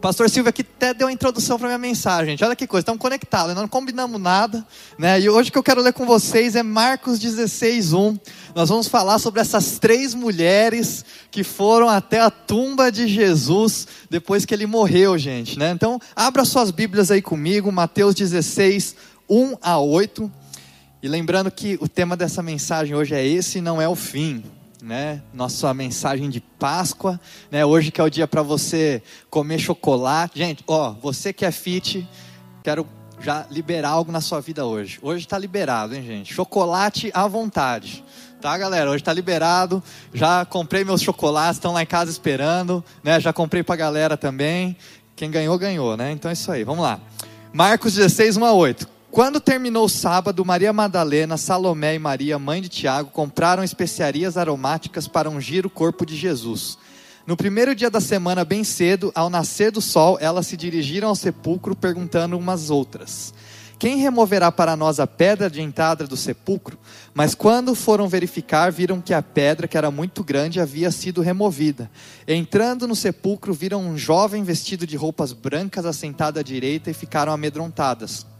Pastor Silvio aqui até deu a introdução para minha mensagem, gente. Olha que coisa, estamos conectados, não combinamos nada, né? E hoje o que eu quero ler com vocês é Marcos 16, 1. Nós vamos falar sobre essas três mulheres que foram até a tumba de Jesus depois que ele morreu, gente, né? Então, abra suas Bíblias aí comigo, Mateus 16, 1 a 8. E lembrando que o tema dessa mensagem hoje é esse, não é o fim né? Nossa mensagem de Páscoa, né? Hoje que é o dia para você comer chocolate. Gente, ó, você que é fit, quero já liberar algo na sua vida hoje. Hoje está liberado, hein, gente? Chocolate à vontade. Tá, galera? Hoje está liberado. Já comprei meus chocolates, estão lá em casa esperando, né? Já comprei para a galera também. Quem ganhou, ganhou, né? Então é isso aí. Vamos lá. Marcos 16, 1 a 8. Quando terminou o sábado, Maria Madalena, Salomé e Maria, mãe de Tiago, compraram especiarias aromáticas para ungir o corpo de Jesus. No primeiro dia da semana, bem cedo, ao nascer do sol, elas se dirigiram ao sepulcro, perguntando umas outras: Quem removerá para nós a pedra de entrada do sepulcro? Mas quando foram verificar, viram que a pedra, que era muito grande, havia sido removida. Entrando no sepulcro, viram um jovem vestido de roupas brancas assentado à direita e ficaram amedrontadas.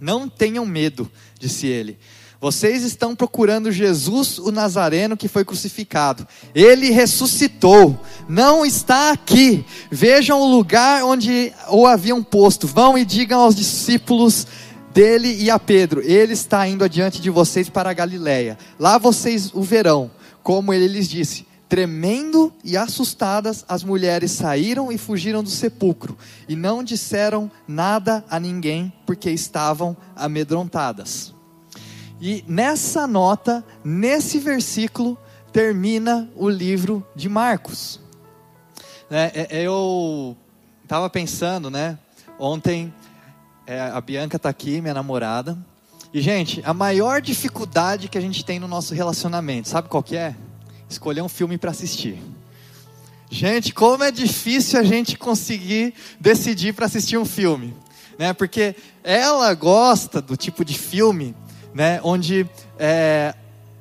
Não tenham medo, disse ele. Vocês estão procurando Jesus, o Nazareno, que foi crucificado. Ele ressuscitou, não está aqui. Vejam o lugar onde o haviam posto. Vão e digam aos discípulos dele e a Pedro: Ele está indo adiante de vocês para a Galiléia. Lá vocês o verão, como ele lhes disse. Tremendo e assustadas, as mulheres saíram e fugiram do sepulcro, e não disseram nada a ninguém, porque estavam amedrontadas. E nessa nota, nesse versículo, termina o livro de Marcos. É, é, eu estava pensando, né? Ontem, é, a Bianca está aqui, minha namorada. E, gente, a maior dificuldade que a gente tem no nosso relacionamento, sabe qual que é? Escolher um filme para assistir. Gente, como é difícil a gente conseguir decidir para assistir um filme, né? Porque ela gosta do tipo de filme, né? Onde é,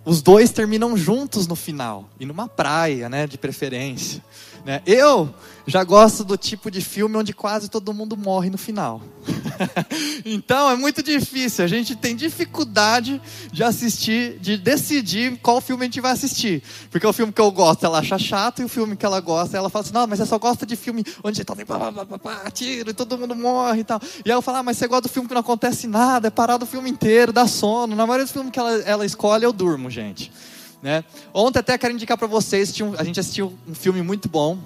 os dois terminam juntos no final e numa praia, né? De preferência. Né? Eu já gosto do tipo de filme onde quase todo mundo morre no final. então é muito difícil. A gente tem dificuldade de assistir, de decidir qual filme a gente vai assistir. Porque o filme que eu gosto ela acha chato e o filme que ela gosta ela fala assim: não, mas você só gosta de filme onde tá tiro e todo mundo morre e tal. E eu falo: ah, mas você gosta do filme que não acontece nada, é parado o filme inteiro, dá sono. Na maioria dos filmes que ela, ela escolhe, eu durmo, gente. Né? Ontem até quero indicar para vocês, a gente assistiu um filme muito bom,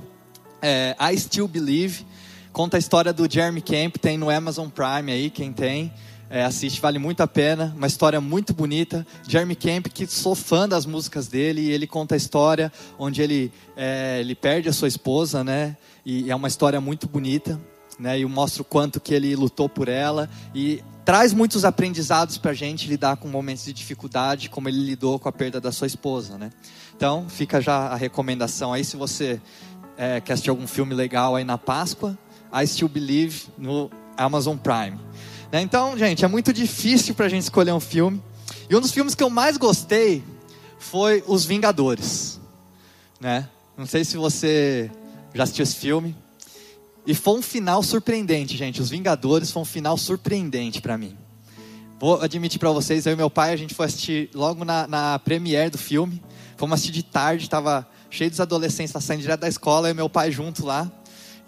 é, I Still Believe, conta a história do Jeremy Camp, tem no Amazon Prime aí, quem tem, é, assiste, vale muito a pena, uma história muito bonita. Jeremy Camp, que sou fã das músicas dele, e ele conta a história onde ele, é, ele perde a sua esposa, né? E é uma história muito bonita, né? E mostra o quanto que ele lutou por ela e traz muitos aprendizados para a gente lidar com momentos de dificuldade, como ele lidou com a perda da sua esposa, né? Então, fica já a recomendação aí, se você é, quer assistir algum filme legal aí na Páscoa, I Still Believe no Amazon Prime. Né? Então, gente, é muito difícil para a gente escolher um filme. E um dos filmes que eu mais gostei foi Os Vingadores. Né? Não sei se você já assistiu esse filme. E foi um final surpreendente, gente. Os Vingadores foi um final surpreendente para mim. Vou admitir para vocês, eu e meu pai, a gente foi assistir logo na, na premiere do filme. Fomos assistir de tarde, estava cheio dos adolescentes, tá saindo direto da escola, e meu pai junto lá.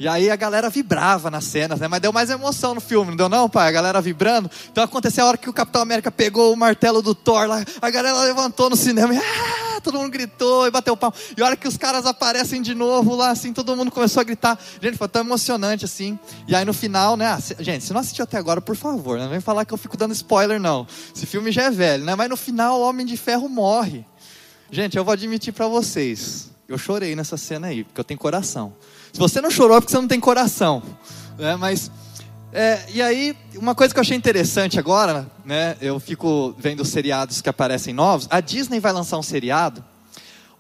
E aí a galera vibrava nas cenas, né? Mas deu mais emoção no filme, não deu não, pai? A galera vibrando. Então aconteceu a hora que o Capitão América pegou o martelo do Thor lá, a galera levantou no cinema e ah, todo mundo gritou e bateu palmo. E a hora que os caras aparecem de novo lá, assim, todo mundo começou a gritar. Gente, foi tão emocionante assim. E aí no final, né? Ah, gente, se não assistiu até agora, por favor, não vem falar que eu fico dando spoiler, não. Esse filme já é velho, né? Mas no final o Homem de Ferro morre. Gente, eu vou admitir para vocês. Eu chorei nessa cena aí, porque eu tenho coração. Se você não chorou é porque você não tem coração. Né? Mas, é, e aí, uma coisa que eu achei interessante agora, né? Eu fico vendo seriados que aparecem novos. A Disney vai lançar um seriado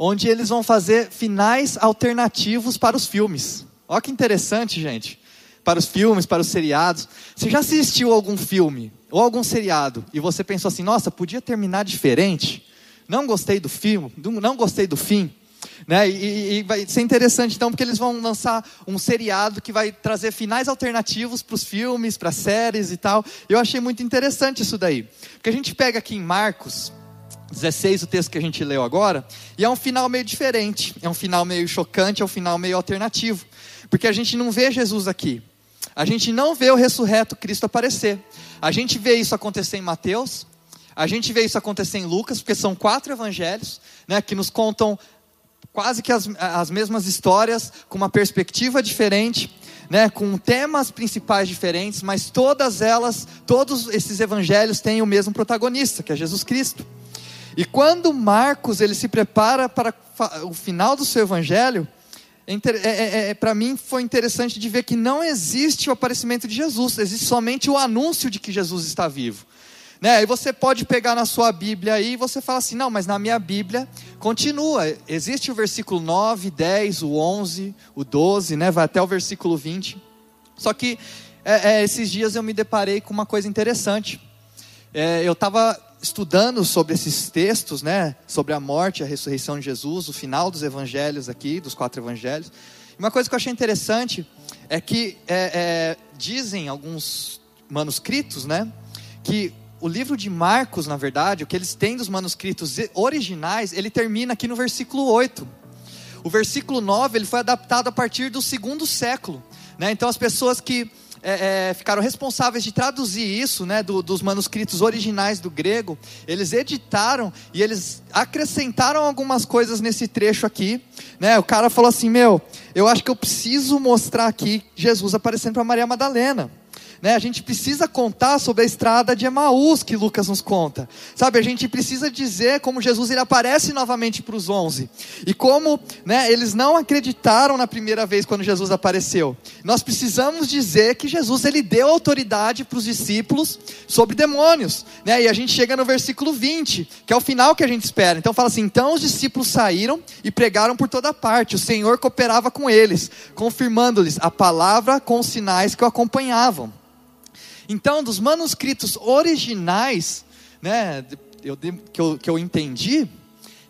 onde eles vão fazer finais alternativos para os filmes. Olha que interessante, gente. Para os filmes, para os seriados. Você já assistiu algum filme ou algum seriado e você pensou assim: nossa, podia terminar diferente? Não gostei do filme, não gostei do fim. Né? E, e, vai ser interessante então, porque eles vão lançar um seriado que vai trazer finais alternativos para os filmes, para séries e tal. Eu achei muito interessante isso daí. Porque a gente pega aqui em Marcos 16, o texto que a gente leu agora, e é um final meio diferente, é um final meio chocante, é um final meio alternativo. Porque a gente não vê Jesus aqui. A gente não vê o ressurreto Cristo aparecer. A gente vê isso acontecer em Mateus, a gente vê isso acontecer em Lucas, porque são quatro evangelhos né, que nos contam quase que as, as mesmas histórias, com uma perspectiva diferente, né, com temas principais diferentes, mas todas elas, todos esses evangelhos têm o mesmo protagonista, que é Jesus Cristo. E quando Marcos ele se prepara para o final do seu evangelho, é, é, é, é para mim foi interessante de ver que não existe o aparecimento de Jesus, existe somente o anúncio de que Jesus está vivo. Né? Aí você pode pegar na sua Bíblia aí e você fala assim: não, mas na minha Bíblia continua. Existe o versículo 9, 10, o 11, o 12, né? vai até o versículo 20. Só que é, é, esses dias eu me deparei com uma coisa interessante. É, eu estava estudando sobre esses textos, né? sobre a morte a ressurreição de Jesus, o final dos evangelhos aqui, dos quatro evangelhos. Uma coisa que eu achei interessante é que é, é, dizem alguns manuscritos, né, que o livro de Marcos, na verdade, o que eles têm dos manuscritos originais, ele termina aqui no versículo 8. O versículo 9 ele foi adaptado a partir do segundo século. Né? Então as pessoas que é, é, ficaram responsáveis de traduzir isso, né, do, dos manuscritos originais do grego, eles editaram e eles acrescentaram algumas coisas nesse trecho aqui. Né? O cara falou assim: Meu, eu acho que eu preciso mostrar aqui Jesus aparecendo para Maria Madalena. Né? A gente precisa contar sobre a estrada de Emaús que Lucas nos conta. Sabe, a gente precisa dizer como Jesus ele aparece novamente para os onze. E como né, eles não acreditaram na primeira vez quando Jesus apareceu. Nós precisamos dizer que Jesus ele deu autoridade para os discípulos sobre demônios. Né? E a gente chega no versículo 20, que é o final que a gente espera. Então fala assim: então os discípulos saíram e pregaram por toda parte. O Senhor cooperava com eles, confirmando-lhes a palavra com os sinais que o acompanhavam. Então, dos manuscritos originais, né, eu, que, eu, que eu entendi,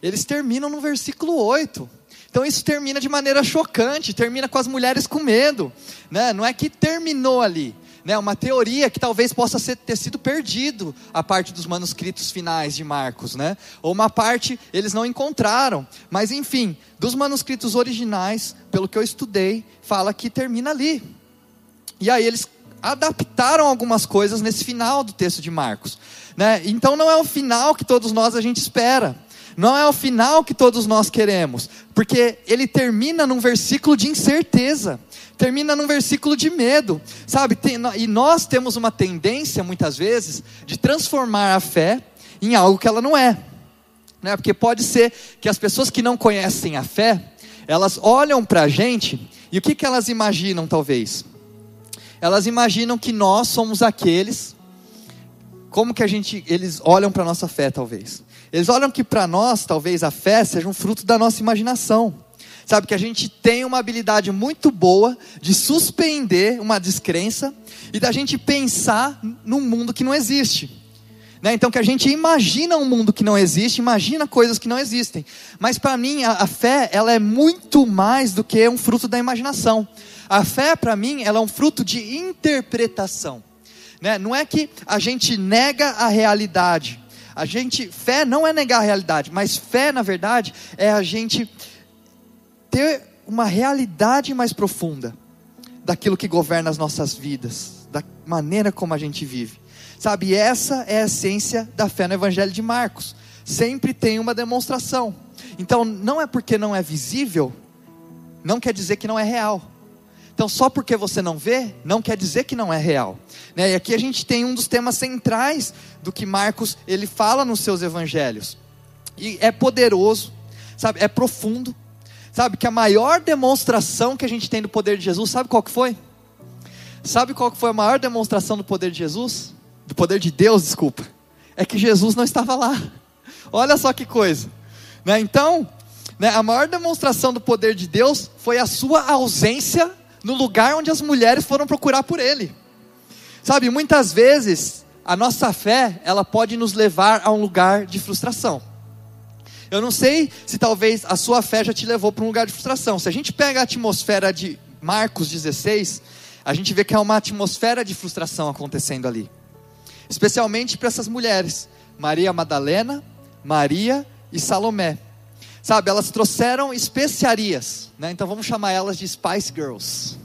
eles terminam no versículo 8. Então isso termina de maneira chocante, termina com as mulheres com medo, né? Não é que terminou ali, né? Uma teoria que talvez possa ser, ter sido perdido a parte dos manuscritos finais de Marcos, né? Ou uma parte eles não encontraram, mas enfim, dos manuscritos originais, pelo que eu estudei, fala que termina ali. E aí eles adaptaram algumas coisas nesse final do texto de Marcos. Né? Então não é o final que todos nós a gente espera. Não é o final que todos nós queremos, porque ele termina num versículo de incerteza, termina num versículo de medo, sabe? Tem, e nós temos uma tendência, muitas vezes, de transformar a fé em algo que ela não é, né? Porque pode ser que as pessoas que não conhecem a fé, elas olham para a gente e o que, que elas imaginam, talvez? Elas imaginam que nós somos aqueles como que a gente eles olham para a nossa fé talvez eles olham que para nós talvez a fé seja um fruto da nossa imaginação sabe que a gente tem uma habilidade muito boa de suspender uma descrença e da gente pensar num mundo que não existe né? Então que a gente imagina um mundo que não existe, imagina coisas que não existem. Mas para mim a, a, fé ela é muito mais do que um fruto da imaginação. A fé, para mim, ela é um fruto de interpretação. Né? Não é que a gente nega a realidade. A gente, fé não é negar a realidade, mas fé, na verdade, é a gente ter uma realidade mais profunda daquilo que governa as nossas vidas, da maneira como a gente vive. Sabe, essa é a essência da fé no Evangelho de Marcos. Sempre tem uma demonstração. Então, não é porque não é visível, não quer dizer que não é real. Então, só porque você não vê, não quer dizer que não é real. Né? E aqui a gente tem um dos temas centrais do que Marcos ele fala nos seus evangelhos. E é poderoso, sabe? É profundo. Sabe que a maior demonstração que a gente tem do poder de Jesus, sabe qual que foi? Sabe qual que foi a maior demonstração do poder de Jesus? Do poder de Deus, desculpa. É que Jesus não estava lá. Olha só que coisa. Né? Então, né, a maior demonstração do poder de Deus foi a sua ausência no lugar onde as mulheres foram procurar por ele. Sabe, muitas vezes a nossa fé, ela pode nos levar a um lugar de frustração. Eu não sei se talvez a sua fé já te levou para um lugar de frustração. Se a gente pega a atmosfera de Marcos 16, a gente vê que há uma atmosfera de frustração acontecendo ali. Especialmente para essas mulheres, Maria Madalena, Maria e Salomé. Sabe, elas trouxeram especiarias, né? Então vamos chamar elas de Spice Girls.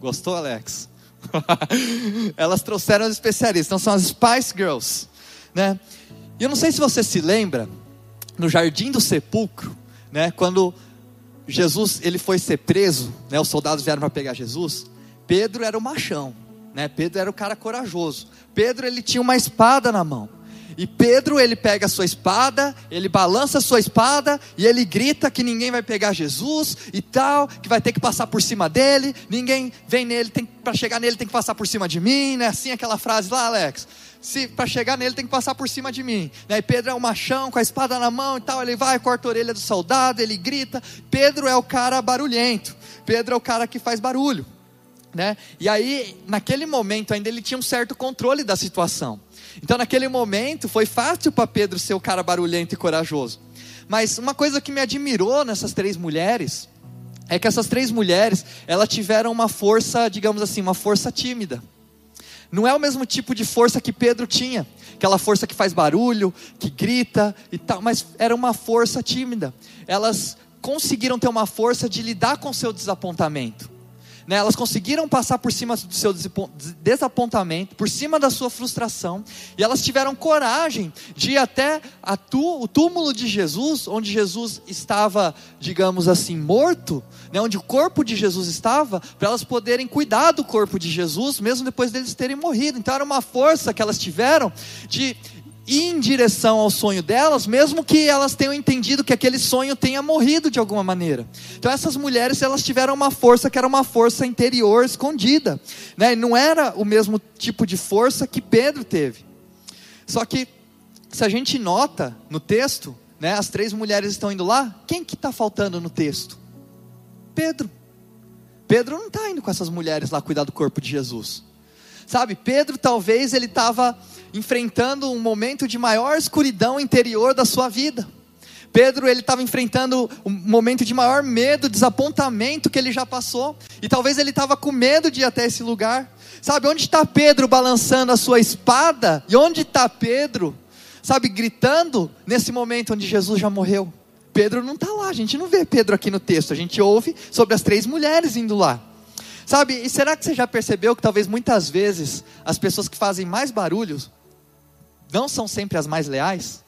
Gostou, Alex? elas trouxeram as especiarias, então são as Spice Girls, né? E eu não sei se você se lembra, no jardim do sepulcro, né, quando Jesus ele foi ser preso, né, os soldados vieram para pegar Jesus, Pedro era o machão, né? Pedro era o cara corajoso. Pedro ele tinha uma espada na mão. E Pedro, ele pega a sua espada, ele balança a sua espada e ele grita que ninguém vai pegar Jesus e tal, que vai ter que passar por cima dele, ninguém vem nele, para chegar nele tem que passar por cima de mim, né? Assim aquela frase lá, Alex. Se para chegar nele tem que passar por cima de mim. Né? E Pedro é um machão com a espada na mão e tal, ele vai, corta a orelha do soldado, ele grita. Pedro é o cara barulhento. Pedro é o cara que faz barulho. Né? E aí, naquele momento ainda ele tinha um certo controle da situação. Então, naquele momento, foi fácil para Pedro ser o cara barulhento e corajoso. Mas uma coisa que me admirou nessas três mulheres é que essas três mulheres, elas tiveram uma força, digamos assim, uma força tímida. Não é o mesmo tipo de força que Pedro tinha, aquela força que faz barulho, que grita e tal, mas era uma força tímida. Elas conseguiram ter uma força de lidar com seu desapontamento. Né, elas conseguiram passar por cima do seu desapontamento, por cima da sua frustração, e elas tiveram coragem de ir até tu, o túmulo de Jesus, onde Jesus estava, digamos assim, morto, né, onde o corpo de Jesus estava, para elas poderem cuidar do corpo de Jesus, mesmo depois deles terem morrido. Então era uma força que elas tiveram de em direção ao sonho delas, mesmo que elas tenham entendido que aquele sonho tenha morrido de alguma maneira. Então essas mulheres elas tiveram uma força que era uma força interior escondida, né? Não era o mesmo tipo de força que Pedro teve. Só que se a gente nota no texto, né? As três mulheres estão indo lá. Quem que está faltando no texto? Pedro. Pedro não está indo com essas mulheres lá cuidar do corpo de Jesus. Sabe, Pedro talvez ele estava enfrentando um momento de maior escuridão interior da sua vida. Pedro ele estava enfrentando um momento de maior medo, desapontamento que ele já passou, e talvez ele estava com medo de ir até esse lugar. Sabe onde está Pedro balançando a sua espada? E onde está Pedro, sabe, gritando nesse momento onde Jesus já morreu? Pedro não está lá, a gente não vê Pedro aqui no texto, a gente ouve sobre as três mulheres indo lá. Sabe, e será que você já percebeu que talvez muitas vezes as pessoas que fazem mais barulhos não são sempre as mais leais?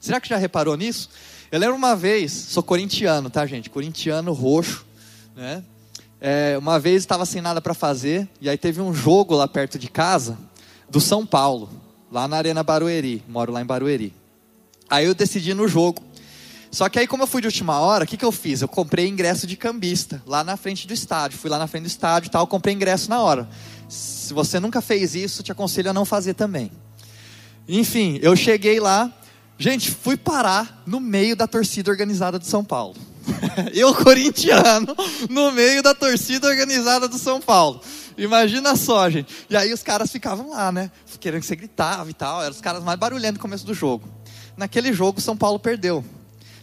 Será que já reparou nisso? Eu lembro uma vez, sou corintiano, tá, gente? Corintiano roxo, né? É, uma vez estava sem nada para fazer, e aí teve um jogo lá perto de casa, do São Paulo, lá na Arena Barueri. Moro lá em Barueri. Aí eu decidi no jogo. Só que aí, como eu fui de última hora, o que, que eu fiz? Eu comprei ingresso de cambista, lá na frente do estádio. Fui lá na frente do estádio e tal, comprei ingresso na hora. Se você nunca fez isso, te aconselho a não fazer também. Enfim, eu cheguei lá, gente, fui parar no meio da torcida organizada de São Paulo. eu, corintiano, no meio da torcida organizada do São Paulo. Imagina só, gente. E aí os caras ficavam lá, né? Querendo que você gritava e tal. Eram os caras mais barulhentos no começo do jogo. Naquele jogo, São Paulo perdeu.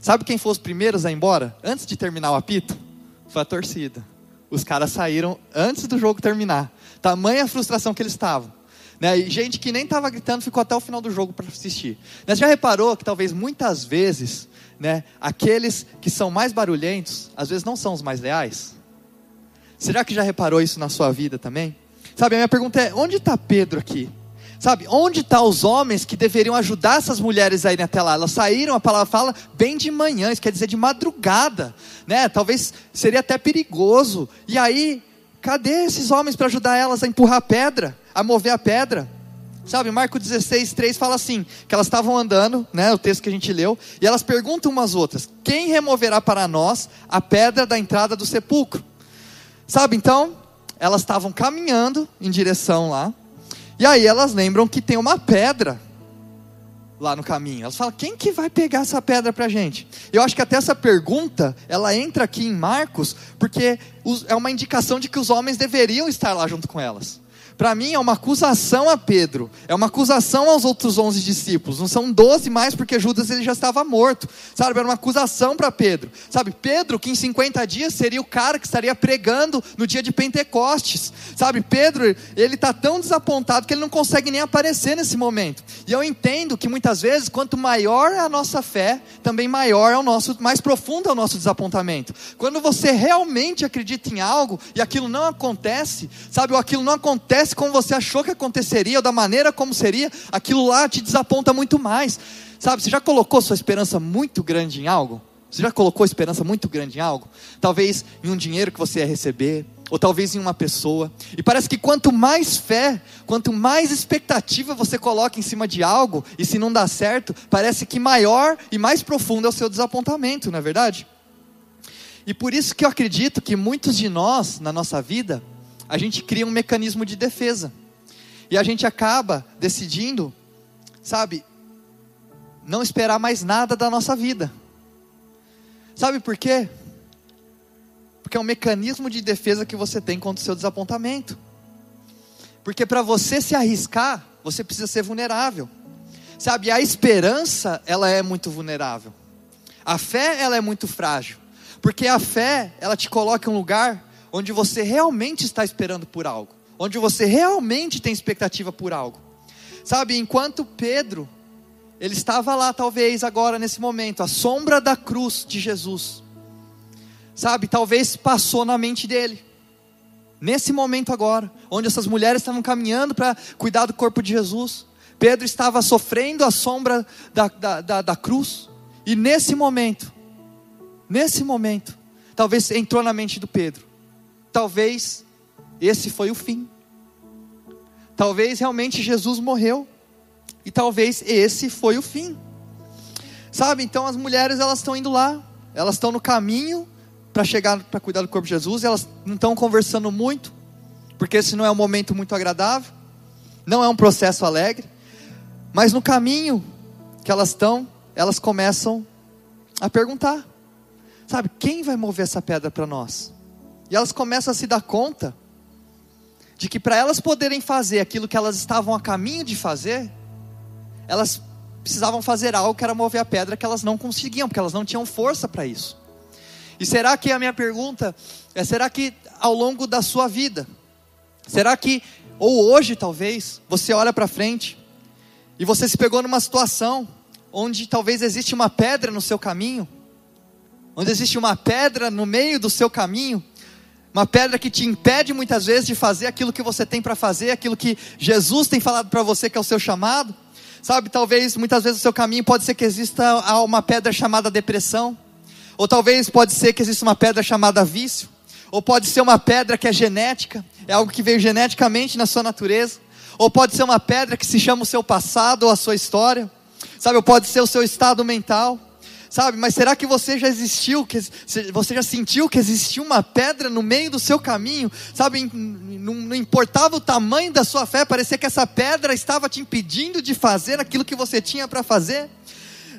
Sabe quem foi os primeiros a ir embora? Antes de terminar o apito? Foi a torcida. Os caras saíram antes do jogo terminar. Tamanha a frustração que eles estavam. Né? E gente que nem estava gritando ficou até o final do jogo para assistir. Né? Você já reparou que talvez muitas vezes, né, aqueles que são mais barulhentos, às vezes não são os mais leais? Será que já reparou isso na sua vida também? Sabe, a minha pergunta é: onde está Pedro aqui? Sabe, onde estão tá os homens que deveriam ajudar essas mulheres a irem até lá? Elas saíram, a palavra fala, bem de manhã, isso quer dizer de madrugada, né? Talvez seria até perigoso. E aí, cadê esses homens para ajudar elas a empurrar a pedra, a mover a pedra? Sabe, Marco 16, 3 fala assim: que elas estavam andando, né, o texto que a gente leu, e elas perguntam umas outras: quem removerá para nós a pedra da entrada do sepulcro? Sabe, então, elas estavam caminhando em direção lá, e aí elas lembram que tem uma pedra lá no caminho. Elas falam: quem que vai pegar essa pedra para a gente? Eu acho que até essa pergunta ela entra aqui em Marcos porque é uma indicação de que os homens deveriam estar lá junto com elas. Para mim é uma acusação a Pedro, é uma acusação aos outros onze discípulos. Não são doze mais porque Judas ele já estava morto, sabe? Era uma acusação para Pedro, sabe? Pedro que em 50 dias seria o cara que estaria pregando no dia de Pentecostes, sabe? Pedro ele está tão desapontado que ele não consegue nem aparecer nesse momento. E eu entendo que muitas vezes quanto maior é a nossa fé, também maior é o nosso, mais profundo é o nosso desapontamento. Quando você realmente acredita em algo e aquilo não acontece, sabe? Ou aquilo não acontece acontece como você achou que aconteceria, ou da maneira como seria, aquilo lá te desaponta muito mais. Sabe, você já colocou sua esperança muito grande em algo? Você já colocou esperança muito grande em algo? Talvez em um dinheiro que você ia receber, ou talvez em uma pessoa. E parece que quanto mais fé, quanto mais expectativa você coloca em cima de algo, e se não dá certo, parece que maior e mais profundo é o seu desapontamento, não é verdade? E por isso que eu acredito que muitos de nós, na nossa vida, a gente cria um mecanismo de defesa. E a gente acaba decidindo, sabe, não esperar mais nada da nossa vida. Sabe por quê? Porque é um mecanismo de defesa que você tem contra o seu desapontamento. Porque para você se arriscar, você precisa ser vulnerável. Sabe, a esperança, ela é muito vulnerável. A fé, ela é muito frágil. Porque a fé, ela te coloca em um lugar onde você realmente está esperando por algo, onde você realmente tem expectativa por algo. Sabe, enquanto Pedro, ele estava lá, talvez agora nesse momento, a sombra da cruz de Jesus, sabe, talvez passou na mente dele, nesse momento agora, onde essas mulheres estavam caminhando para cuidar do corpo de Jesus, Pedro estava sofrendo a sombra da, da, da, da cruz, e nesse momento, nesse momento, talvez entrou na mente do Pedro: talvez esse foi o fim. Talvez realmente Jesus morreu e talvez esse foi o fim. Sabe? Então as mulheres elas estão indo lá, elas estão no caminho para chegar para cuidar do corpo de Jesus, elas não estão conversando muito, porque esse não é um momento muito agradável, não é um processo alegre, mas no caminho que elas estão, elas começam a perguntar: sabe, quem vai mover essa pedra para nós? E elas começam a se dar conta de que para elas poderem fazer aquilo que elas estavam a caminho de fazer, elas precisavam fazer algo que era mover a pedra que elas não conseguiam, porque elas não tinham força para isso. E será que a minha pergunta é: será que ao longo da sua vida, será que, ou hoje talvez, você olha para frente e você se pegou numa situação onde talvez existe uma pedra no seu caminho, onde existe uma pedra no meio do seu caminho, uma pedra que te impede muitas vezes de fazer aquilo que você tem para fazer, aquilo que Jesus tem falado para você que é o seu chamado. Sabe, talvez muitas vezes o seu caminho pode ser que exista uma pedra chamada depressão, ou talvez pode ser que exista uma pedra chamada vício, ou pode ser uma pedra que é genética, é algo que veio geneticamente na sua natureza, ou pode ser uma pedra que se chama o seu passado ou a sua história, sabe, ou pode ser o seu estado mental sabe? Mas será que você já existiu, que você já sentiu que existia uma pedra no meio do seu caminho, sabe? Não, não importava o tamanho da sua fé, parecia que essa pedra estava te impedindo de fazer aquilo que você tinha para fazer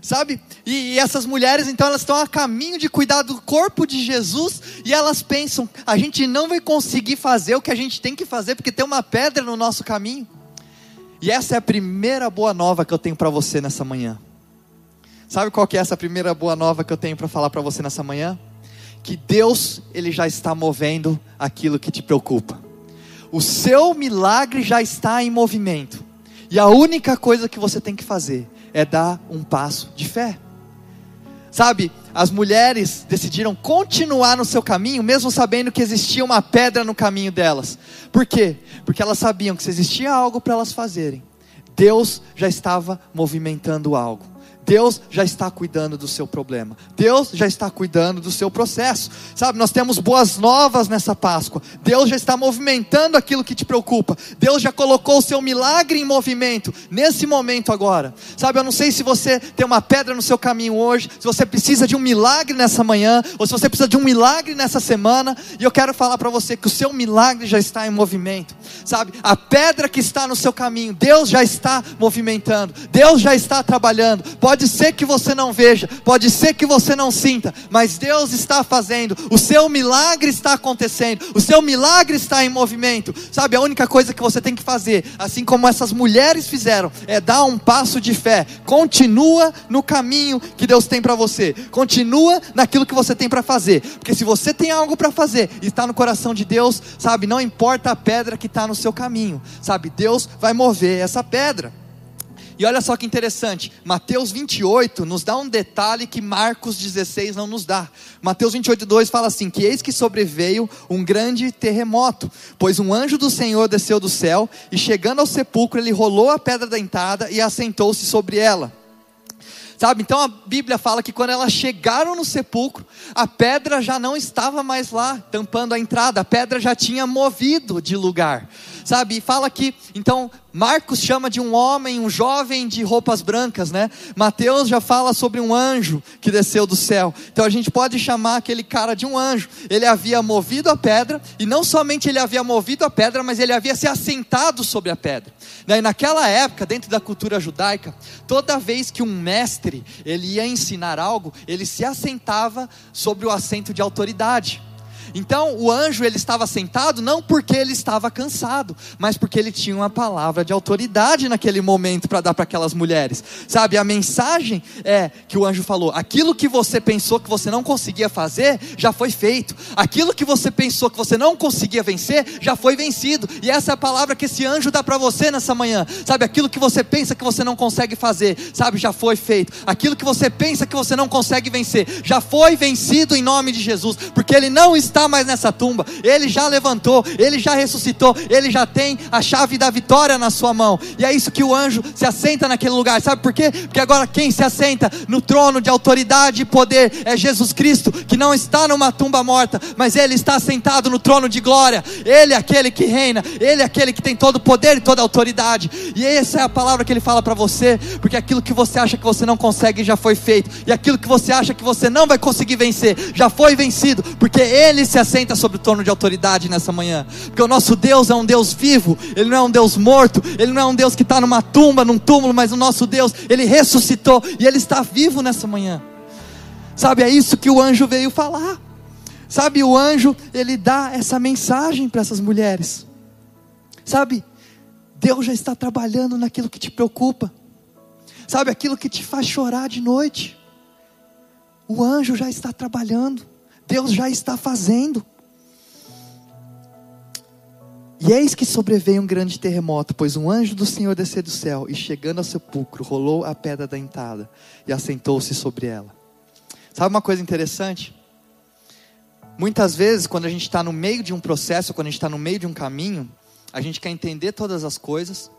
sabe? E, e, essas mulheres, então, elas estão a caminho de cuidar do corpo de Jesus e elas pensam: a gente não vai conseguir fazer o que a gente tem que fazer porque tem uma pedra no nosso caminho. E essa é a primeira boa nova que eu tenho para você nessa manhã. Sabe qual que é essa primeira boa nova que eu tenho para falar para você nessa manhã? Que Deus, ele já está movendo aquilo que te preocupa. O seu milagre já está em movimento. E a única coisa que você tem que fazer é dar um passo de fé. Sabe, as mulheres decidiram continuar no seu caminho, mesmo sabendo que existia uma pedra no caminho delas. Por quê? Porque elas sabiam que se existia algo para elas fazerem, Deus já estava movimentando algo. Deus já está cuidando do seu problema. Deus já está cuidando do seu processo. Sabe, nós temos boas novas nessa Páscoa. Deus já está movimentando aquilo que te preocupa. Deus já colocou o seu milagre em movimento nesse momento agora. Sabe, eu não sei se você tem uma pedra no seu caminho hoje, se você precisa de um milagre nessa manhã, ou se você precisa de um milagre nessa semana, e eu quero falar para você que o seu milagre já está em movimento. sabe? A pedra que está no seu caminho, Deus já está movimentando, Deus já está trabalhando. Pode ser que você não veja, pode ser que você não sinta, mas Deus está fazendo. O seu milagre está acontecendo, o seu milagre está em movimento. Sabe, a única coisa que você tem que fazer, assim como essas mulheres fizeram, é dar um passo de fé. Continua no caminho que Deus tem para você. Continua naquilo que você tem para fazer, porque se você tem algo para fazer e está no coração de Deus, sabe, não importa a pedra que está no seu caminho, sabe, Deus vai mover essa pedra. E olha só que interessante, Mateus 28 nos dá um detalhe que Marcos 16 não nos dá. Mateus 28, 2 fala assim: Que eis que sobreveio um grande terremoto, pois um anjo do Senhor desceu do céu, e chegando ao sepulcro, ele rolou a pedra da entrada e assentou-se sobre ela. Sabe? Então a Bíblia fala que quando elas chegaram no sepulcro, a pedra já não estava mais lá, tampando a entrada, a pedra já tinha movido de lugar. Sabe? E fala que, então, Marcos chama de um homem, um jovem de roupas brancas, né? Mateus já fala sobre um anjo que desceu do céu. Então a gente pode chamar aquele cara de um anjo. Ele havia movido a pedra, e não somente ele havia movido a pedra, mas ele havia se assentado sobre a pedra. E naquela época, dentro da cultura judaica, toda vez que um mestre ele ia ensinar algo, ele se assentava sobre o assento de autoridade. Então o anjo ele estava sentado não porque ele estava cansado, mas porque ele tinha uma palavra de autoridade naquele momento para dar para aquelas mulheres. Sabe, a mensagem é que o anjo falou: aquilo que você pensou que você não conseguia fazer, já foi feito. Aquilo que você pensou que você não conseguia vencer, já foi vencido. E essa é a palavra que esse anjo dá para você nessa manhã. Sabe, aquilo que você pensa que você não consegue fazer, sabe, já foi feito. Aquilo que você pensa que você não consegue vencer, já foi vencido em nome de Jesus, porque ele não está está mais nessa tumba, ele já levantou, ele já ressuscitou, ele já tem a chave da vitória na sua mão. E é isso que o anjo se assenta naquele lugar. Sabe por quê? Porque agora quem se assenta no trono de autoridade e poder é Jesus Cristo, que não está numa tumba morta, mas ele está sentado no trono de glória. Ele é aquele que reina, ele é aquele que tem todo o poder e toda a autoridade. E essa é a palavra que ele fala para você, porque aquilo que você acha que você não consegue já foi feito, e aquilo que você acha que você não vai conseguir vencer já foi vencido, porque ele se assenta sobre o trono de autoridade nessa manhã, porque o nosso Deus é um Deus vivo, Ele não é um Deus morto, Ele não é um Deus que está numa tumba, num túmulo, mas o nosso Deus, Ele ressuscitou e Ele está vivo nessa manhã. Sabe, é isso que o anjo veio falar. Sabe, o anjo, ele dá essa mensagem para essas mulheres. Sabe, Deus já está trabalhando naquilo que te preocupa. Sabe, aquilo que te faz chorar de noite. O anjo já está trabalhando. Deus já está fazendo. E eis que sobreveio um grande terremoto, pois um anjo do Senhor desceu do céu e, chegando ao sepulcro, rolou a pedra da entrada e assentou-se sobre ela. Sabe uma coisa interessante? Muitas vezes, quando a gente está no meio de um processo, quando a gente está no meio de um caminho, a gente quer entender todas as coisas,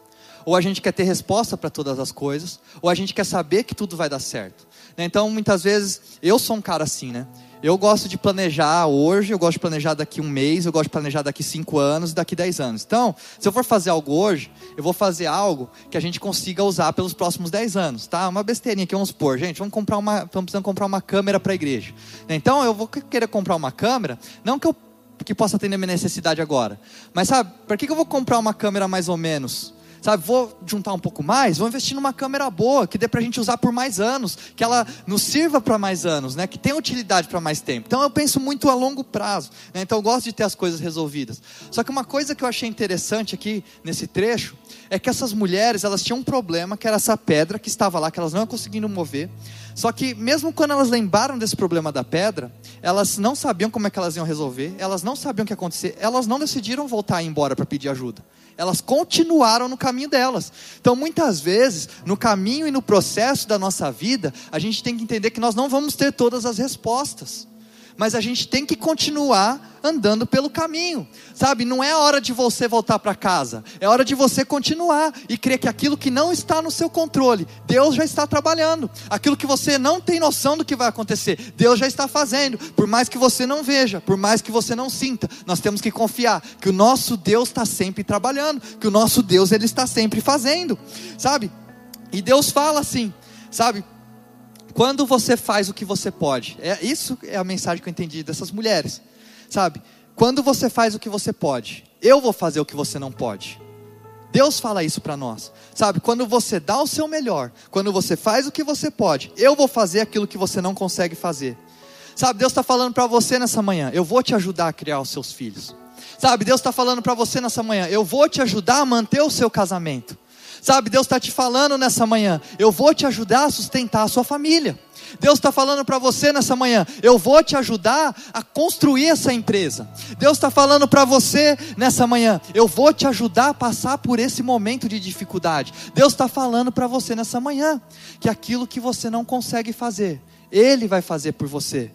ou a gente quer ter resposta para todas as coisas, ou a gente quer saber que tudo vai dar certo. Então, muitas vezes, eu sou um cara assim, né? Eu gosto de planejar hoje, eu gosto de planejar daqui um mês, eu gosto de planejar daqui cinco anos daqui dez anos. Então, se eu for fazer algo hoje, eu vou fazer algo que a gente consiga usar pelos próximos dez anos, tá? Uma besteirinha que vamos supor, gente, vamos comprar uma, estamos precisando comprar uma câmera para a igreja. Então, eu vou querer comprar uma câmera, não que eu que possa atender minha necessidade agora, mas sabe, para que eu vou comprar uma câmera mais ou menos? Sabe, vou juntar um pouco mais, vou investir numa câmera boa, que dê para a gente usar por mais anos, que ela nos sirva para mais anos, né, que tenha utilidade para mais tempo. Então eu penso muito a longo prazo, né, então eu gosto de ter as coisas resolvidas. Só que uma coisa que eu achei interessante aqui nesse trecho é que essas mulheres elas tinham um problema que era essa pedra que estava lá, que elas não iam conseguindo mover. Só que mesmo quando elas lembraram desse problema da pedra, elas não sabiam como é que elas iam resolver, elas não sabiam o que ia acontecer, elas não decidiram voltar embora para pedir ajuda elas continuaram no caminho delas. Então, muitas vezes, no caminho e no processo da nossa vida, a gente tem que entender que nós não vamos ter todas as respostas mas a gente tem que continuar andando pelo caminho, sabe? Não é hora de você voltar para casa, é hora de você continuar e crer que aquilo que não está no seu controle, Deus já está trabalhando. Aquilo que você não tem noção do que vai acontecer, Deus já está fazendo. Por mais que você não veja, por mais que você não sinta, nós temos que confiar que o nosso Deus está sempre trabalhando, que o nosso Deus ele está sempre fazendo, sabe? E Deus fala assim, sabe? Quando você faz o que você pode, é isso é a mensagem que eu entendi dessas mulheres, sabe? Quando você faz o que você pode, eu vou fazer o que você não pode. Deus fala isso para nós. Sabe, quando você dá o seu melhor, quando você faz o que você pode, eu vou fazer aquilo que você não consegue fazer. Sabe, Deus está falando para você nessa manhã: eu vou te ajudar a criar os seus filhos. Sabe, Deus está falando para você nessa manhã: eu vou te ajudar a manter o seu casamento. Sabe, Deus está te falando nessa manhã: eu vou te ajudar a sustentar a sua família. Deus está falando para você nessa manhã: eu vou te ajudar a construir essa empresa. Deus está falando para você nessa manhã: eu vou te ajudar a passar por esse momento de dificuldade. Deus está falando para você nessa manhã que aquilo que você não consegue fazer, Ele vai fazer por você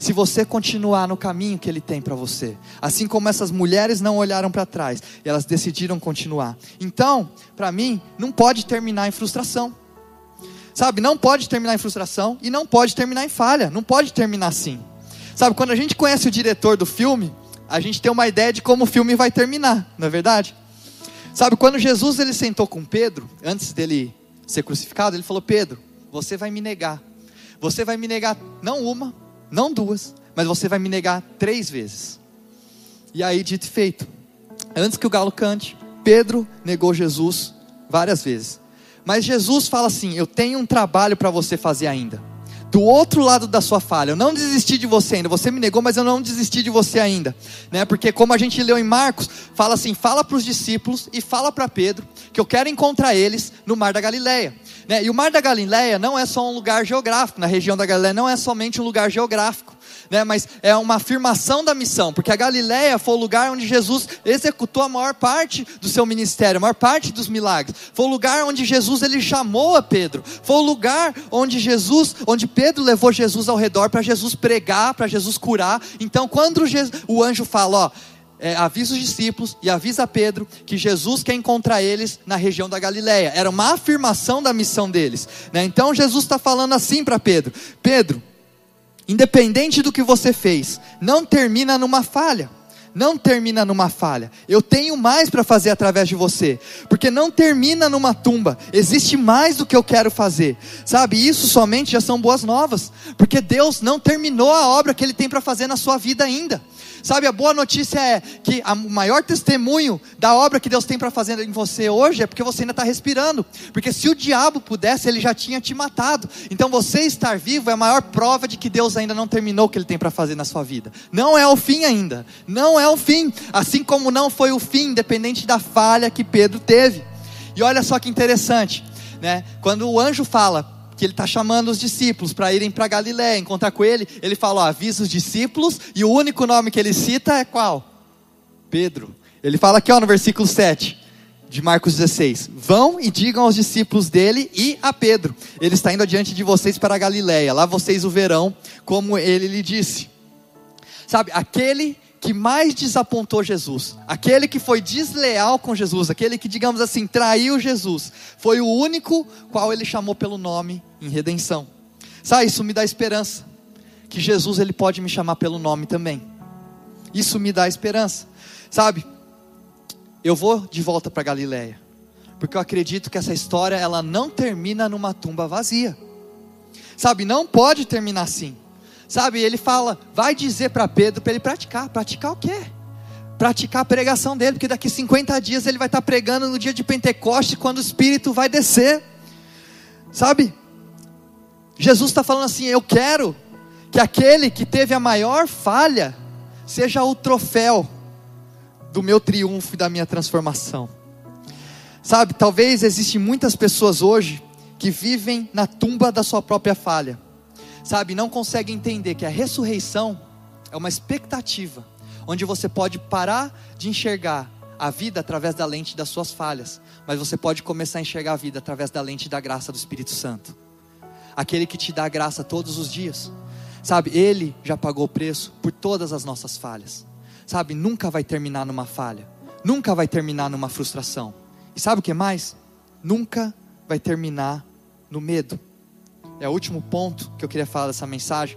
se você continuar no caminho que Ele tem para você. Assim como essas mulheres não olharam para trás, elas decidiram continuar. Então, para mim, não pode terminar em frustração. Sabe, não pode terminar em frustração e não pode terminar em falha, não pode terminar assim. Sabe, quando a gente conhece o diretor do filme, a gente tem uma ideia de como o filme vai terminar, não é verdade? Sabe, quando Jesus ele sentou com Pedro, antes dele ser crucificado, ele falou: Pedro, você vai me negar. Você vai me negar não uma, não duas, mas você vai me negar três vezes. E aí, dito e feito, antes que o galo cante, Pedro negou Jesus várias vezes. Mas Jesus fala assim: Eu tenho um trabalho para você fazer ainda. Do outro lado da sua falha, eu não desisti de você ainda. Você me negou, mas eu não desisti de você ainda, né? Porque como a gente leu em Marcos, fala assim: fala para os discípulos e fala para Pedro que eu quero encontrar eles no Mar da Galileia. Né? E o Mar da Galileia não é só um lugar geográfico, na região da Galileia não é somente um lugar geográfico né, mas é uma afirmação da missão, porque a Galiléia foi o lugar onde Jesus executou a maior parte do seu ministério, a maior parte dos milagres. Foi o lugar onde Jesus ele chamou a Pedro. Foi o lugar onde Jesus, onde Pedro levou Jesus ao redor para Jesus pregar, para Jesus curar. Então, quando o anjo fala, ó, é, avisa os discípulos e avisa Pedro que Jesus quer encontrar eles na região da Galiléia. Era uma afirmação da missão deles. Né? Então Jesus está falando assim para Pedro: Pedro, Independente do que você fez, não termina numa falha. Não termina numa falha. Eu tenho mais para fazer através de você. Porque não termina numa tumba. Existe mais do que eu quero fazer. Sabe, isso somente já são boas novas. Porque Deus não terminou a obra que Ele tem para fazer na sua vida ainda. Sabe, a boa notícia é que o maior testemunho da obra que Deus tem para fazer em você hoje é porque você ainda está respirando. Porque se o diabo pudesse, ele já tinha te matado. Então você estar vivo é a maior prova de que Deus ainda não terminou o que ele tem para fazer na sua vida. Não é o fim ainda. Não é o fim. Assim como não foi o fim, independente da falha que Pedro teve. E olha só que interessante, né? Quando o anjo fala que ele está chamando os discípulos para irem para Galiléia, encontrar com ele, ele fala, ó, avisa os discípulos, e o único nome que ele cita é qual? Pedro. Ele fala aqui ó, no versículo 7 de Marcos 16: Vão e digam aos discípulos dele e a Pedro: Ele está indo adiante de vocês para a Galiléia, lá vocês o verão, como ele lhe disse. Sabe, aquele que mais desapontou Jesus, aquele que foi desleal com Jesus, aquele que, digamos assim, traiu Jesus, foi o único qual ele chamou pelo nome em redenção. Sabe, isso me dá esperança, que Jesus ele pode me chamar pelo nome também. Isso me dá esperança. Sabe, eu vou de volta para Galiléia, porque eu acredito que essa história ela não termina numa tumba vazia. Sabe, não pode terminar assim. Sabe, ele fala, vai dizer para Pedro para ele praticar. Praticar o quê? Praticar a pregação dele, porque daqui 50 dias ele vai estar tá pregando no dia de Pentecoste, quando o Espírito vai descer. Sabe? Jesus está falando assim: eu quero que aquele que teve a maior falha seja o troféu do meu triunfo e da minha transformação. Sabe, talvez existem muitas pessoas hoje que vivem na tumba da sua própria falha sabe, não consegue entender que a ressurreição é uma expectativa, onde você pode parar de enxergar a vida através da lente das suas falhas, mas você pode começar a enxergar a vida através da lente da graça do Espírito Santo. Aquele que te dá graça todos os dias. Sabe, ele já pagou o preço por todas as nossas falhas. Sabe, nunca vai terminar numa falha, nunca vai terminar numa frustração. E sabe o que mais? Nunca vai terminar no medo é o último ponto que eu queria falar dessa mensagem.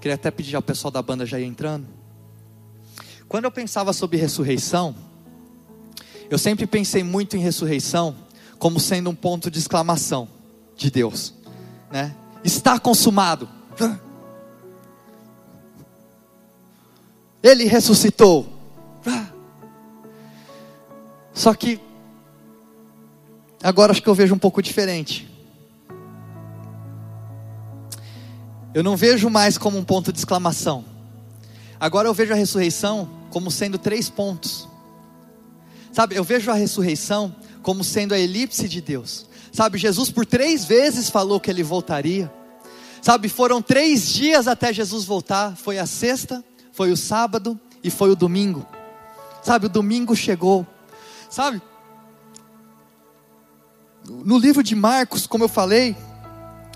Queria até pedir ao pessoal da banda já ir entrando. Quando eu pensava sobre ressurreição, eu sempre pensei muito em ressurreição como sendo um ponto de exclamação de Deus, né? Está consumado. Ele ressuscitou. Só que agora acho que eu vejo um pouco diferente. Eu não vejo mais como um ponto de exclamação. Agora eu vejo a ressurreição como sendo três pontos. Sabe, eu vejo a ressurreição como sendo a elipse de Deus. Sabe, Jesus por três vezes falou que ele voltaria. Sabe, foram três dias até Jesus voltar. Foi a sexta, foi o sábado e foi o domingo. Sabe, o domingo chegou. Sabe, no livro de Marcos, como eu falei,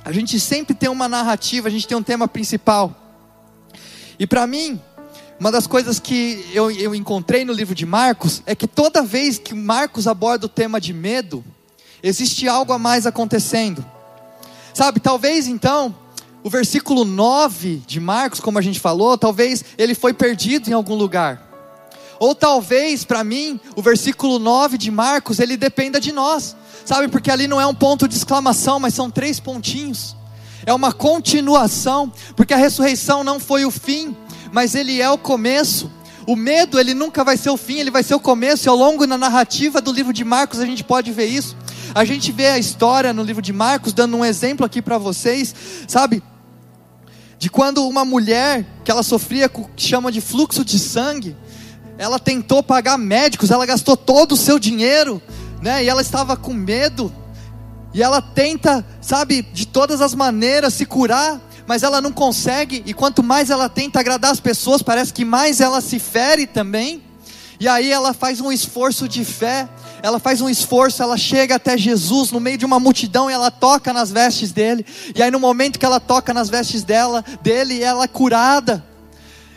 a gente sempre tem uma narrativa, a gente tem um tema principal. E para mim, uma das coisas que eu, eu encontrei no livro de Marcos é que toda vez que Marcos aborda o tema de medo, existe algo a mais acontecendo. Sabe, talvez então, o versículo 9 de Marcos, como a gente falou, talvez ele foi perdido em algum lugar. Ou talvez, para mim, o versículo 9 de Marcos, ele dependa de nós. Sabe, porque ali não é um ponto de exclamação, mas são três pontinhos. É uma continuação, porque a ressurreição não foi o fim, mas ele é o começo. O medo, ele nunca vai ser o fim, ele vai ser o começo, e ao longo da narrativa do livro de Marcos a gente pode ver isso. A gente vê a história no livro de Marcos, dando um exemplo aqui para vocês, sabe? De quando uma mulher que ela sofria com o que chama de fluxo de sangue, ela tentou pagar médicos, ela gastou todo o seu dinheiro, né? E ela estava com medo, e ela tenta, sabe, de todas as maneiras se curar, mas ela não consegue, e quanto mais ela tenta agradar as pessoas, parece que mais ela se fere também. E aí ela faz um esforço de fé, ela faz um esforço, ela chega até Jesus no meio de uma multidão e ela toca nas vestes dele. E aí no momento que ela toca nas vestes dela, dele, ela é curada.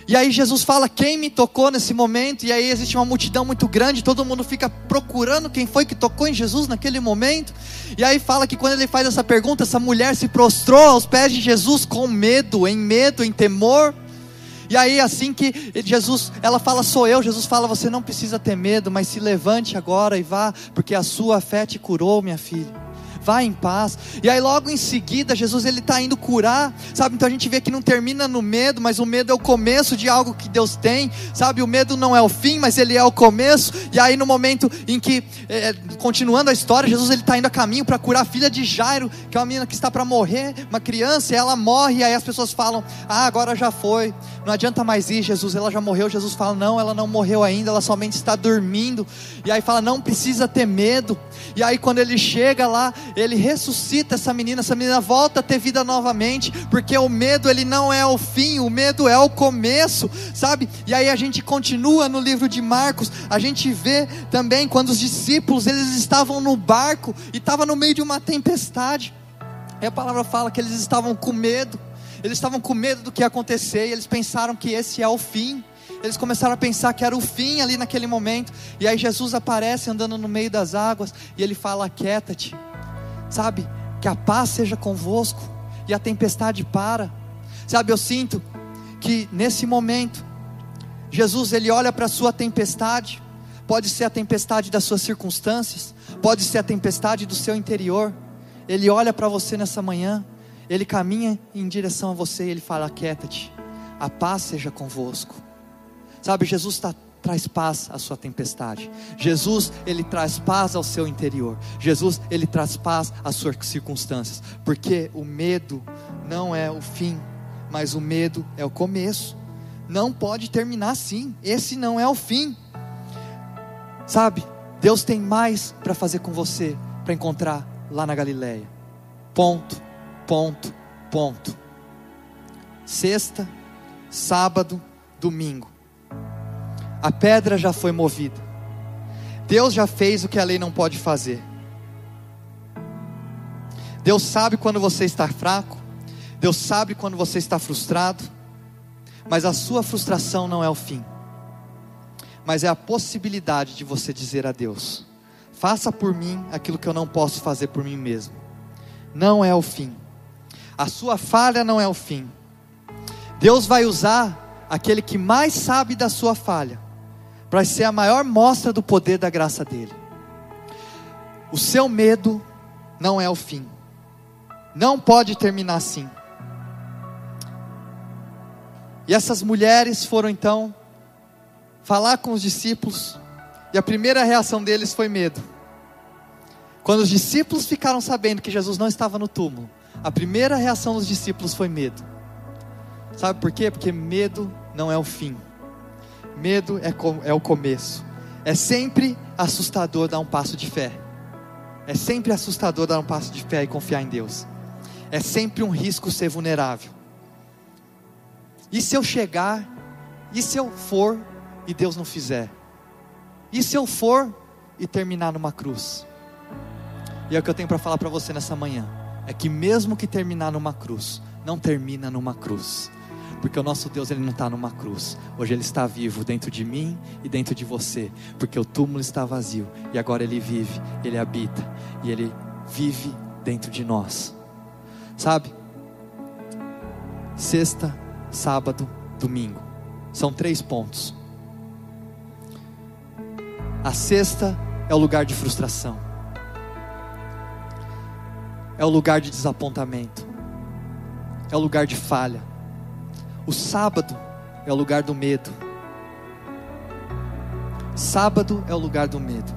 E aí Jesus fala: Quem me tocou nesse momento? E aí existe uma multidão muito grande, todo mundo fica procurando quem foi que tocou em Jesus naquele momento. E aí fala que quando ele faz essa pergunta, essa mulher se prostrou aos pés de Jesus com medo, em medo, em temor. E aí assim que Jesus, ela fala: "Sou eu". Jesus fala: "Você não precisa ter medo, mas se levante agora e vá, porque a sua fé te curou, minha filha" vá em paz. E aí logo em seguida, Jesus ele está indo curar, sabe? Então a gente vê que não termina no medo, mas o medo é o começo de algo que Deus tem, sabe? O medo não é o fim, mas ele é o começo. E aí no momento em que, é, continuando a história, Jesus ele está indo a caminho para curar a filha de Jairo, que é uma menina que está para morrer, uma criança, e ela morre. E aí as pessoas falam: Ah, agora já foi, não adianta mais ir, Jesus, ela já morreu. Jesus fala: Não, ela não morreu ainda, ela somente está dormindo. E aí fala: Não precisa ter medo. E aí quando ele chega lá, ele ressuscita essa menina, essa menina volta a ter vida novamente, porque o medo ele não é o fim, o medo é o começo, sabe? E aí a gente continua no livro de Marcos, a gente vê também quando os discípulos eles estavam no barco e estava no meio de uma tempestade. E a palavra fala que eles estavam com medo. Eles estavam com medo do que ia acontecer e eles pensaram que esse é o fim eles começaram a pensar que era o fim ali naquele momento. E aí Jesus aparece andando no meio das águas e ele fala: Aquieta-te, sabe? Que a paz seja convosco e a tempestade para. Sabe, eu sinto que nesse momento, Jesus ele olha para a sua tempestade, pode ser a tempestade das suas circunstâncias, pode ser a tempestade do seu interior. Ele olha para você nessa manhã, ele caminha em direção a você e ele fala: Aquieta-te, a paz seja convosco. Sabe, Jesus tá, traz paz à sua tempestade. Jesus, ele traz paz ao seu interior. Jesus, ele traz paz às suas circunstâncias. Porque o medo não é o fim, mas o medo é o começo. Não pode terminar assim. Esse não é o fim. Sabe, Deus tem mais para fazer com você, para encontrar lá na Galileia. Ponto, ponto, ponto. Sexta, sábado, domingo a pedra já foi movida. Deus já fez o que a lei não pode fazer. Deus sabe quando você está fraco. Deus sabe quando você está frustrado. Mas a sua frustração não é o fim. Mas é a possibilidade de você dizer a Deus: faça por mim aquilo que eu não posso fazer por mim mesmo. Não é o fim. A sua falha não é o fim. Deus vai usar aquele que mais sabe da sua falha para ser a maior mostra do poder da graça dele. O seu medo não é o fim. Não pode terminar assim. E essas mulheres foram então falar com os discípulos. E a primeira reação deles foi medo. Quando os discípulos ficaram sabendo que Jesus não estava no túmulo, a primeira reação dos discípulos foi medo. Sabe por quê? Porque medo não é o fim, medo é, é o começo. É sempre assustador dar um passo de fé. É sempre assustador dar um passo de fé e confiar em Deus. É sempre um risco ser vulnerável. E se eu chegar, e se eu for e Deus não fizer? E se eu for e terminar numa cruz? E é o que eu tenho para falar para você nessa manhã: é que mesmo que terminar numa cruz, não termina numa cruz. Porque o nosso Deus ele não está numa cruz. Hoje ele está vivo dentro de mim e dentro de você. Porque o túmulo está vazio e agora ele vive, ele habita e ele vive dentro de nós. Sabe? Sexta, sábado, domingo. São três pontos. A sexta é o lugar de frustração é o lugar de desapontamento, é o lugar de falha. O sábado é o lugar do medo. Sábado é o lugar do medo.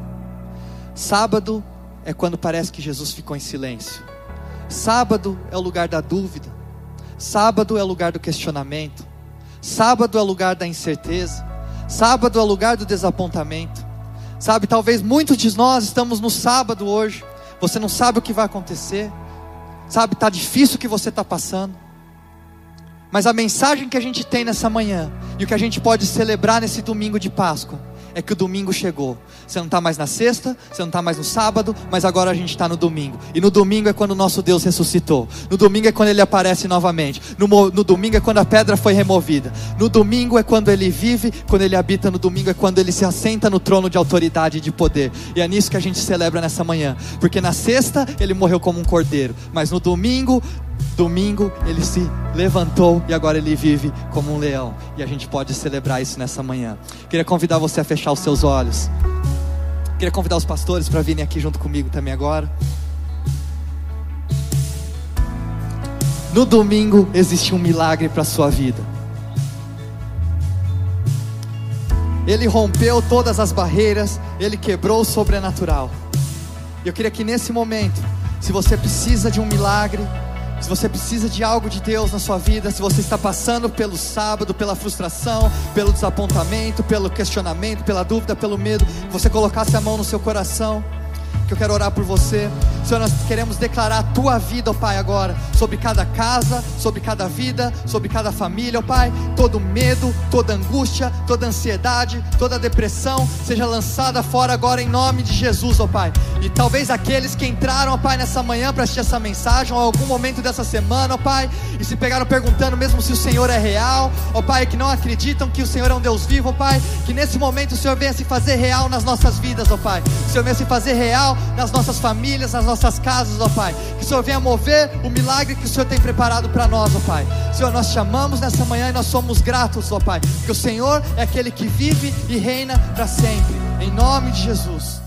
Sábado é quando parece que Jesus ficou em silêncio. Sábado é o lugar da dúvida. Sábado é o lugar do questionamento. Sábado é o lugar da incerteza. Sábado é o lugar do desapontamento. Sabe, talvez muitos de nós estamos no sábado hoje você não sabe o que vai acontecer, sabe, está difícil o que você está passando. Mas a mensagem que a gente tem nessa manhã e o que a gente pode celebrar nesse domingo de Páscoa é que o domingo chegou. Você não está mais na sexta, você não está mais no sábado, mas agora a gente está no domingo. E no domingo é quando o nosso Deus ressuscitou. No domingo é quando ele aparece novamente. No, no domingo é quando a pedra foi removida. No domingo é quando ele vive, quando ele habita. No domingo é quando ele se assenta no trono de autoridade e de poder. E é nisso que a gente celebra nessa manhã. Porque na sexta ele morreu como um cordeiro, mas no domingo Domingo ele se levantou e agora ele vive como um leão. E a gente pode celebrar isso nessa manhã. Queria convidar você a fechar os seus olhos. Queria convidar os pastores para virem aqui junto comigo também agora. No domingo existe um milagre para a sua vida. Ele rompeu todas as barreiras, ele quebrou o sobrenatural. Eu queria que nesse momento, se você precisa de um milagre, se você precisa de algo de Deus na sua vida, se você está passando pelo sábado, pela frustração, pelo desapontamento, pelo questionamento, pela dúvida, pelo medo, você colocasse a mão no seu coração que eu quero orar por você. Senhor, nós queremos declarar a tua vida, ó Pai, agora, sobre cada casa, sobre cada vida, sobre cada família, ó Pai. Todo medo, toda angústia, toda ansiedade, toda depressão seja lançada fora agora em nome de Jesus, ó Pai. E talvez aqueles que entraram, ó Pai, nessa manhã para assistir essa mensagem, ou algum momento dessa semana, ó Pai, e se pegaram perguntando mesmo se o Senhor é real, ó Pai, que não acreditam que o Senhor é um Deus vivo, ó Pai, que nesse momento o Senhor venha se fazer real nas nossas vidas, ó Pai. O Senhor venha se fazer real nas nossas famílias, nas nossas casas, ó Pai. Que o Senhor venha mover o milagre que o Senhor tem preparado para nós, ó Pai. Senhor, nós chamamos nessa manhã e nós somos gratos, ó Pai, porque o Senhor é aquele que vive e reina para sempre. Em nome de Jesus.